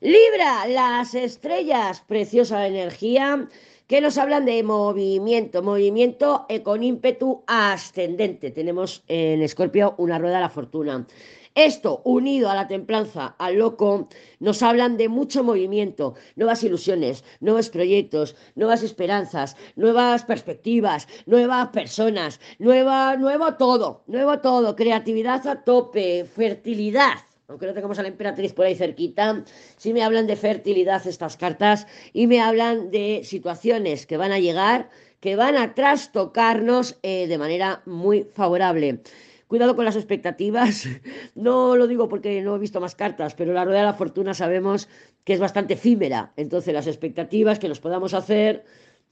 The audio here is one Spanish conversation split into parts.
Libra, las estrellas, preciosa energía que nos hablan de movimiento, movimiento con ímpetu ascendente. Tenemos en Escorpio una rueda de la fortuna. Esto, unido a la templanza, al loco, nos hablan de mucho movimiento, nuevas ilusiones, nuevos proyectos, nuevas esperanzas, nuevas perspectivas, nuevas personas, nuevo todo, nuevo todo, creatividad a tope, fertilidad aunque no tengamos a la emperatriz por ahí cerquita, sí me hablan de fertilidad estas cartas y me hablan de situaciones que van a llegar, que van a trastocarnos eh, de manera muy favorable. Cuidado con las expectativas. No lo digo porque no he visto más cartas, pero la rueda de la fortuna sabemos que es bastante efímera. Entonces las expectativas que nos podamos hacer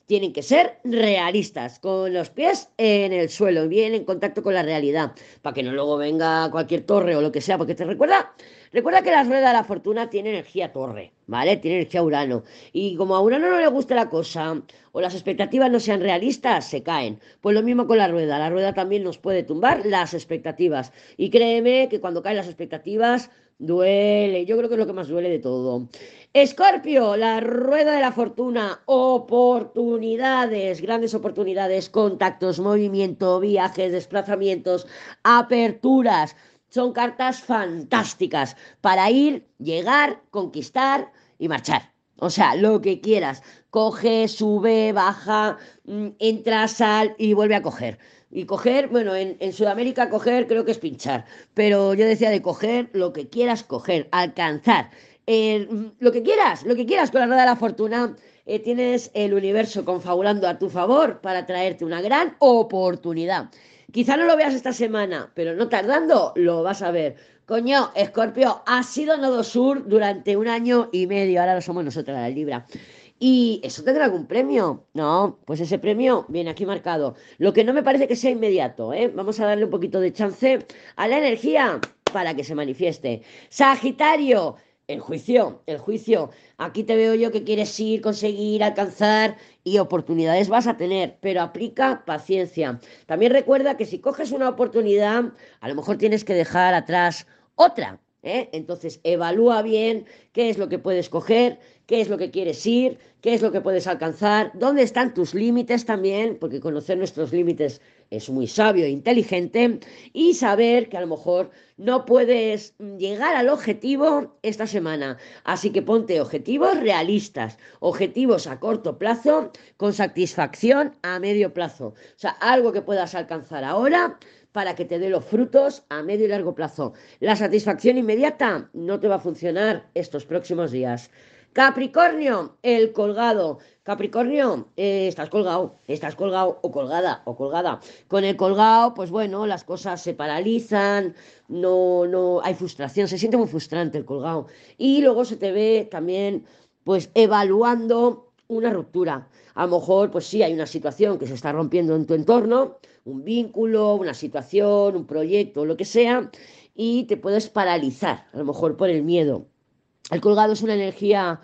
tienen que ser realistas, con los pies en el suelo, bien en contacto con la realidad, para que no luego venga cualquier torre o lo que sea, porque te recuerda, recuerda que la rueda de la fortuna tiene energía torre, ¿vale? Tiene energía Urano. Y como a Urano no le gusta la cosa, o las expectativas no sean realistas, se caen. Pues lo mismo con la rueda, la rueda también nos puede tumbar las expectativas. Y créeme que cuando caen las expectativas, duele, yo creo que es lo que más duele de todo. Escorpio, la rueda de la fortuna, oportunidades, grandes oportunidades, contactos, movimiento, viajes, desplazamientos, aperturas. Son cartas fantásticas para ir, llegar, conquistar y marchar. O sea, lo que quieras. Coge, sube, baja, mm, entra, sal y vuelve a coger. Y coger, bueno, en, Sudamérica coger creo que es pinchar, pero yo decía de coger lo que quieras coger, alcanzar. Eh, lo que quieras, lo que quieras con la rueda de la fortuna. Eh, tienes el universo confabulando a tu favor para traerte una gran oportunidad. Quizá no lo veas esta semana, pero no tardando lo vas a ver. Coño, Escorpio, ha sido Nodo Sur durante un año y medio, ahora lo somos nosotros, la Libra. ¿Y eso tendrá algún premio? No, pues ese premio viene aquí marcado. Lo que no me parece que sea inmediato, ¿eh? Vamos a darle un poquito de chance a la energía para que se manifieste. Sagitario, el juicio, el juicio. Aquí te veo yo que quieres ir, conseguir, alcanzar y oportunidades vas a tener, pero aplica paciencia. También recuerda que si coges una oportunidad, a lo mejor tienes que dejar atrás otra. ¿eh? Entonces, evalúa bien qué es lo que puedes coger, qué es lo que quieres ir, qué es lo que puedes alcanzar, dónde están tus límites también, porque conocer nuestros límites es muy sabio e inteligente, y saber que a lo mejor no puedes llegar al objetivo esta semana. Así que ponte objetivos realistas, objetivos a corto plazo con satisfacción a medio plazo. O sea, algo que puedas alcanzar ahora para que te dé los frutos a medio y largo plazo. La satisfacción inmediata no te va a funcionar estos próximos días. Capricornio, el colgado. Capricornio, eh, estás colgado, estás colgado o colgada o colgada. Con el colgado, pues bueno, las cosas se paralizan, no, no, hay frustración, se siente muy frustrante el colgado. Y luego se te ve también, pues, evaluando una ruptura. A lo mejor, pues sí, hay una situación que se está rompiendo en tu entorno, un vínculo, una situación, un proyecto, lo que sea, y te puedes paralizar, a lo mejor por el miedo. El colgado es una energía,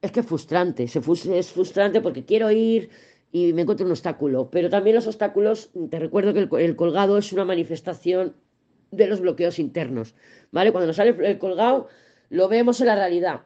es que frustrante, es frustrante porque quiero ir y me encuentro un obstáculo, pero también los obstáculos, te recuerdo que el, colgado es una manifestación de los bloqueos internos, ¿vale? Cuando nos sale el colgado, lo vemos en la realidad.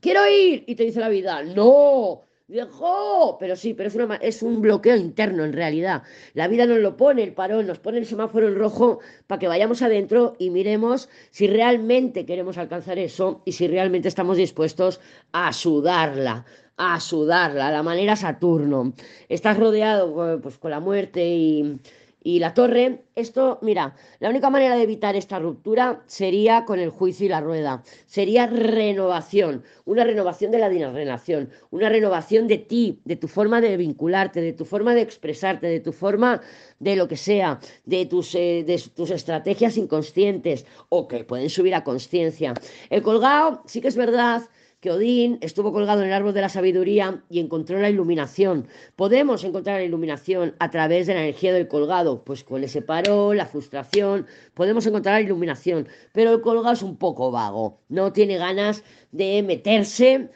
Quiero ir y te dice la vida, no, Viejo, pero sí, pero es, una, es un bloqueo interno en realidad. La vida nos lo pone, el parón, nos pone el semáforo en rojo para que vayamos adentro y miremos si realmente queremos alcanzar eso y si realmente estamos dispuestos a sudarla, a sudarla, a la manera Saturno. Estás rodeado pues, con la muerte y y la torre, esto, mira, la única manera de evitar esta ruptura sería con el juicio y la rueda, sería renovación, una renovación de la dinarrenación, una renovación de ti, de tu forma de vincularte, de tu forma de expresarte, de tu forma de lo que sea, de tus, eh, de tus estrategias inconscientes o que pueden subir a conciencia. El colgado, sí que es verdad que Odín estuvo colgado en el árbol de la sabiduría y encontró la iluminación. Podemos encontrar la iluminación a través de la energía del colgado, pues con ese paro, la frustración, podemos encontrar la iluminación, pero el colgado es un poco vago, no tiene ganas de meterse,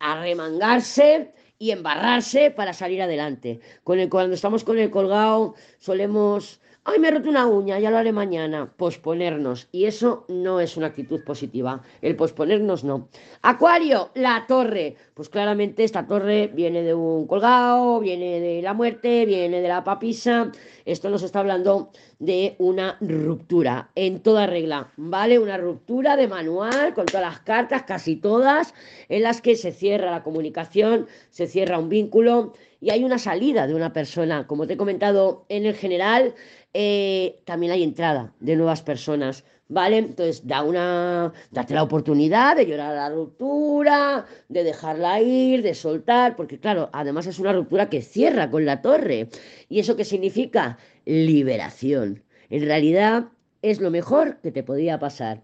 arremangarse y embarrarse para salir adelante. Con el, cuando estamos con el colgado solemos Ay, me he roto una uña, ya lo haré mañana. Posponernos. Y eso no es una actitud positiva. El posponernos no. Acuario, la torre. Pues claramente esta torre viene de un colgado, viene de la muerte, viene de la papisa. Esto nos está hablando de una ruptura en toda regla, ¿vale? Una ruptura de manual con todas las cartas, casi todas, en las que se cierra la comunicación, se cierra un vínculo y hay una salida de una persona. Como te he comentado en el general, eh, también hay entrada de nuevas personas. ¿Vale? Entonces, da una, date la oportunidad de llorar a la ruptura, de dejarla ir, de soltar, porque claro, además es una ruptura que cierra con la torre. ¿Y eso qué significa? Liberación. En realidad es lo mejor que te podía pasar.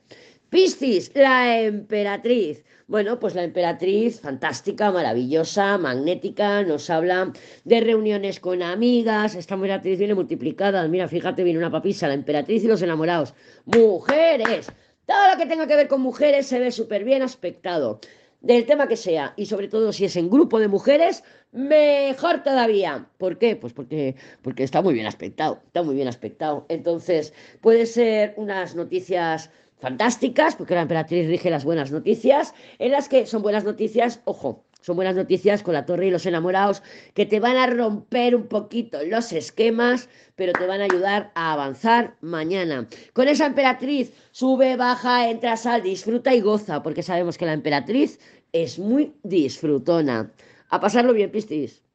Piscis, la emperatriz. Bueno, pues la emperatriz, fantástica, maravillosa, magnética, nos habla de reuniones con amigas. Esta emperatriz viene multiplicada. Mira, fíjate, viene una papisa, la emperatriz y los enamorados. Mujeres. Todo lo que tenga que ver con mujeres se ve súper bien aspectado. Del tema que sea, y sobre todo si es en grupo de mujeres, mejor todavía. ¿Por qué? Pues porque, porque está muy bien aspectado, está muy bien aspectado. Entonces, puede ser unas noticias fantásticas, porque la emperatriz rige las buenas noticias, en las que son buenas noticias, ojo, son buenas noticias con la torre y los enamorados que te van a romper un poquito los esquemas, pero te van a ayudar a avanzar mañana. Con esa emperatriz, sube, baja, entra, sal, disfruta y goza, porque sabemos que la emperatriz es muy disfrutona. A pasarlo bien, Pistis.